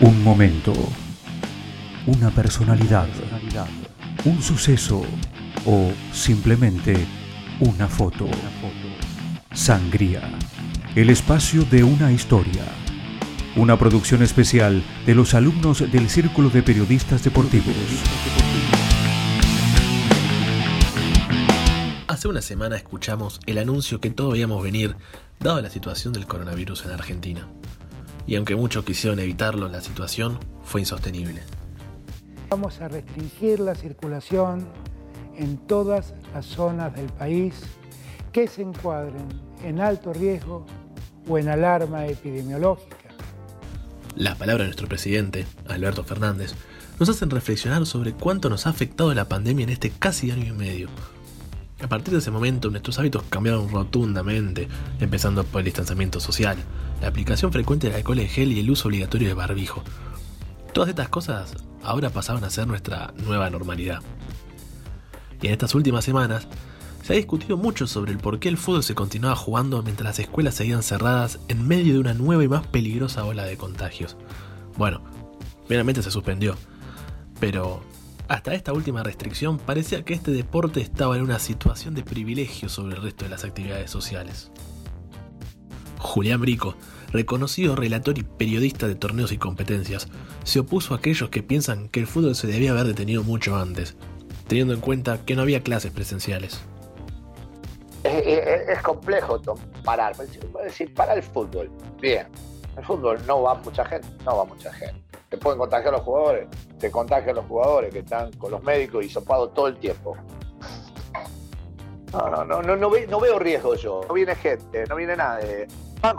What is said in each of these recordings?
Un momento, una personalidad, un suceso o simplemente una foto. Sangría, el espacio de una historia. Una producción especial de los alumnos del Círculo de Periodistas Deportivos. Hace una semana escuchamos el anuncio que todos veíamos venir, dado la situación del coronavirus en Argentina y aunque muchos quisieron evitarlo, la situación fue insostenible. Vamos a restringir la circulación en todas las zonas del país que se encuadren en alto riesgo o en alarma epidemiológica. Las palabras de nuestro presidente, Alberto Fernández, nos hacen reflexionar sobre cuánto nos ha afectado la pandemia en este casi año y medio. A partir de ese momento nuestros hábitos cambiaron rotundamente, empezando por el distanciamiento social, la aplicación frecuente del alcohol en gel y el uso obligatorio de barbijo. Todas estas cosas ahora pasaban a ser nuestra nueva normalidad. Y en estas últimas semanas se ha discutido mucho sobre el por qué el fútbol se continuaba jugando mientras las escuelas seguían cerradas en medio de una nueva y más peligrosa ola de contagios. Bueno, finalmente se suspendió, pero hasta esta última restricción parecía que este deporte estaba en una situación de privilegio sobre el resto de las actividades sociales. Julián Brico, reconocido relator y periodista de torneos y competencias, se opuso a aquellos que piensan que el fútbol se debía haber detenido mucho antes, teniendo en cuenta que no había clases presenciales. Es, complejo parar, decir, para el fútbol, bien, el fútbol no va mucha gente, no va mucha gente. Te pueden contagiar los jugadores, te contagian los jugadores que están con los médicos y sopados todo el tiempo. No, no, no, no, no, veo riesgo yo. No viene gente, no viene nadie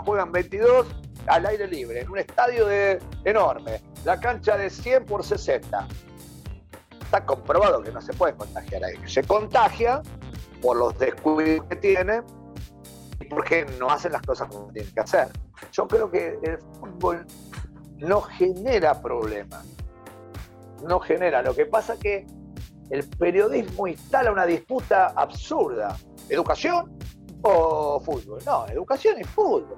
juegan 22 al aire libre, en un estadio de, enorme, la cancha de 100 por 60. Está comprobado que no se puede contagiar ahí. Se contagia por los descuidos que tiene y porque no hacen las cosas como tienen que hacer. Yo creo que el fútbol no genera problemas. No genera. Lo que pasa es que el periodismo instala una disputa absurda. Educación o fútbol. No, educación y fútbol.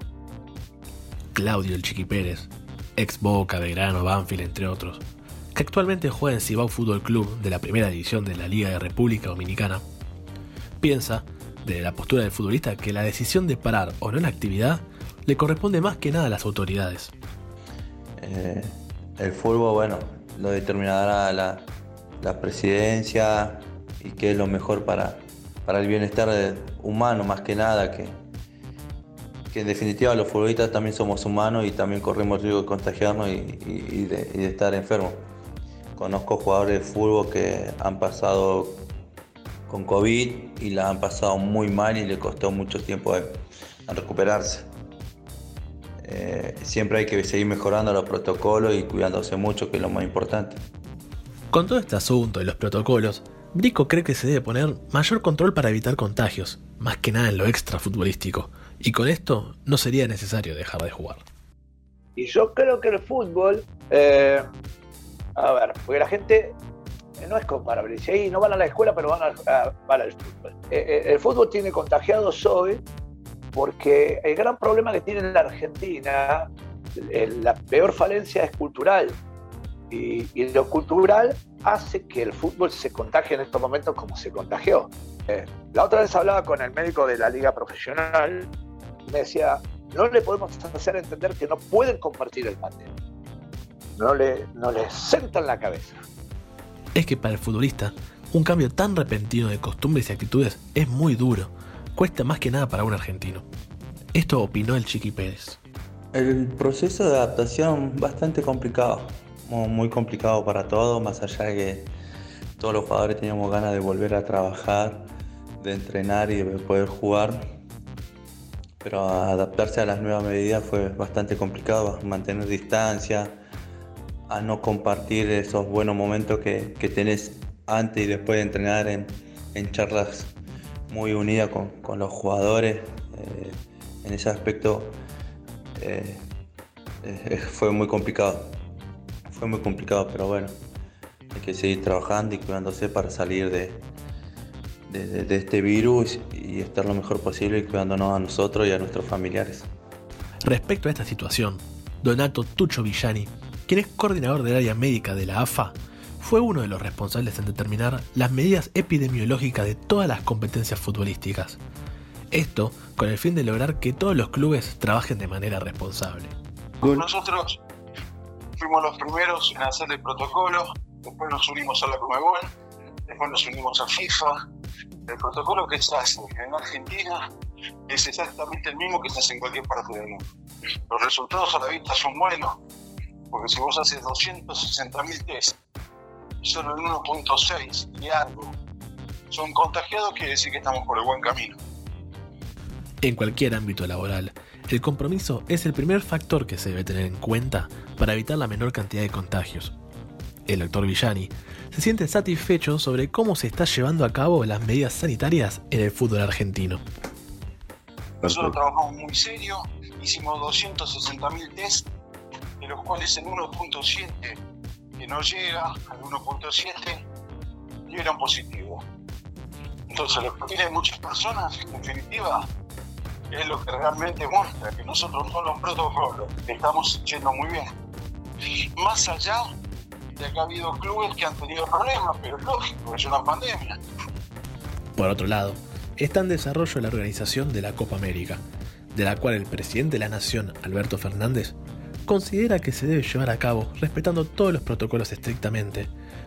Claudio El Chiqui Pérez, ex Boca, Grano, Banfield, entre otros, que actualmente juega en Cibao Fútbol Club de la primera división de la Liga de República Dominicana, piensa, desde la postura del futbolista, que la decisión de parar o no la actividad le corresponde más que nada a las autoridades. Eh, el fútbol, bueno, lo determinará la, la presidencia y qué es lo mejor para, para el bienestar humano más que nada, que, que en definitiva los futbolistas también somos humanos y también corremos el riesgo de contagiarnos y, de, estar enfermos. Conozco jugadores de fútbol que han pasado con COVID y la han pasado muy mal y le costó mucho tiempo a, recuperarse. Eh, siempre hay que seguir mejorando los protocolos y cuidándose mucho, que es lo más importante. Con todo este asunto y los protocolos, Brico cree que se debe poner mayor control para evitar contagios, más que nada en lo extra futbolístico, y con esto no sería necesario dejar de jugar. Y yo creo que el fútbol, eh, a ver, porque la gente eh, no es comparable, si no van a la escuela pero van, a, al fútbol. Eh, el fútbol tiene contagiados hoy porque el gran problema que tiene la Argentina, la peor falencia es cultural y, lo cultural hace que el fútbol se contagie en estos momentos como se contagió. Eh, la otra vez hablaba con el médico de la liga profesional, me decía, no le podemos hacer entender que no pueden compartir el mate. No le, no le sentan la cabeza. Es que para el futbolista, un cambio tan repentino de costumbres y actitudes es muy duro. Cuesta más que nada para un argentino. Esto opinó el Chiqui Pérez. El proceso de adaptación bastante complicado muy complicado para todos, más allá de que todos los jugadores teníamos ganas de volver a trabajar, de entrenar y de poder jugar. Pero adaptarse a las nuevas medidas fue bastante complicado, mantener distancia, a no compartir esos buenos momentos que, tenés antes y después de entrenar en, en charlas muy unidas con, con los jugadores. Eh, en ese aspecto eh, eh, fue muy complicado fue muy complicado, pero bueno, hay que seguir trabajando y cuidándose para salir de, de, este virus y estar lo mejor posible y cuidándonos a nosotros y a nuestros familiares. Respecto a esta situación, Donato Tucho Villani, quien es coordinador del área médica de la AFA, fue uno de los responsables en determinar las medidas epidemiológicas de todas las competencias futbolísticas. Esto con el fin de lograr que todos los clubes trabajen de manera responsable. Nosotros fuimos los primeros en hacer el protocolo, después nos unimos a la Comebol, después nos unimos a FIFA. El protocolo que se hace en Argentina es exactamente el mismo que se hace en cualquier parte del mundo. Los resultados a la vista son buenos, porque si vos haces 260.000 test solo el 1.6 y algo son contagiados, quiere decir que estamos por el buen camino. En cualquier ámbito laboral, el compromiso es el primer factor que se debe tener en cuenta para evitar la menor cantidad de contagios. El doctor Villani se siente satisfecho sobre cómo se está llevando a cabo las medidas sanitarias en el fútbol argentino. Nosotros trabajamos muy serio, hicimos 260.000 test, de los cuales el 1.7 que no llega al 1.7 dieron positivo. Entonces, lo que tienen muchas personas, en definitiva, es lo que realmente muestra que nosotros con los protocolos estamos yendo muy bien. Más allá de que ha habido clubes que han tenido problemas, pero es lógico, es una pandemia. Por otro lado, está en desarrollo la organización de la Copa América, de la cual el presidente de la Nación, Alberto Fernández, considera que se debe llevar a cabo respetando todos los protocolos estrictamente,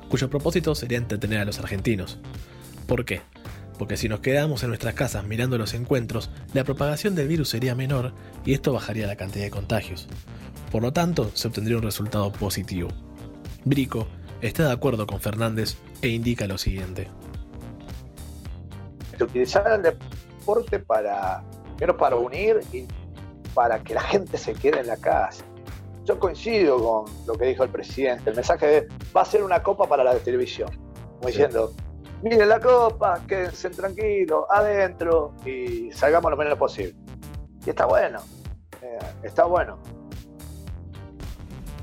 cuyo propósito sería entretener a los argentinos. ¿Por qué? Porque si nos quedamos en nuestras casas mirando los encuentros, la propagación del virus sería menor y esto bajaría la cantidad de contagios. Por lo tanto, se obtendría un resultado positivo. Brico está de acuerdo con Fernández e indica lo siguiente. Utilizar el deporte para, para unir y para que la gente se quede en la casa. Yo coincido con lo que dijo el presidente. El mensaje de va a ser una copa para la televisión. Como diciendo, miren la copa, quédense tranquilos, adentro y salgamos lo menos posible. Y está bueno, eh, está bueno.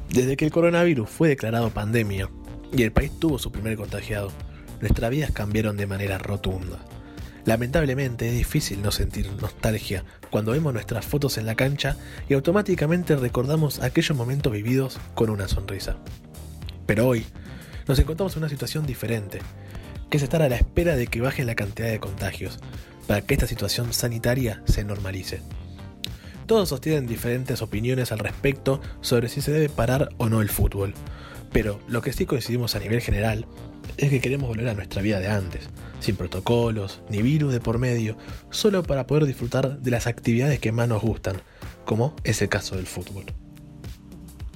Desde que el coronavirus fue declarado pandemia y el país tuvo su primer contagiado, nuestras vidas cambiaron de manera rotunda. Lamentablemente es difícil no sentir nostalgia cuando vemos nuestras fotos en la cancha y automáticamente recordamos aquellos momentos vividos con una sonrisa. Pero hoy nos encontramos en una situación diferente, que es estar a la espera de que baje la cantidad de contagios, para que esta situación sanitaria se normalice. Todos sostienen diferentes opiniones al respecto sobre si se debe parar o no el fútbol, pero lo que sí coincidimos a nivel general es que queremos volver a nuestra vida de antes, sin protocolos, ni virus de por medio, solo para poder disfrutar de las actividades que más nos gustan, como es el caso del fútbol.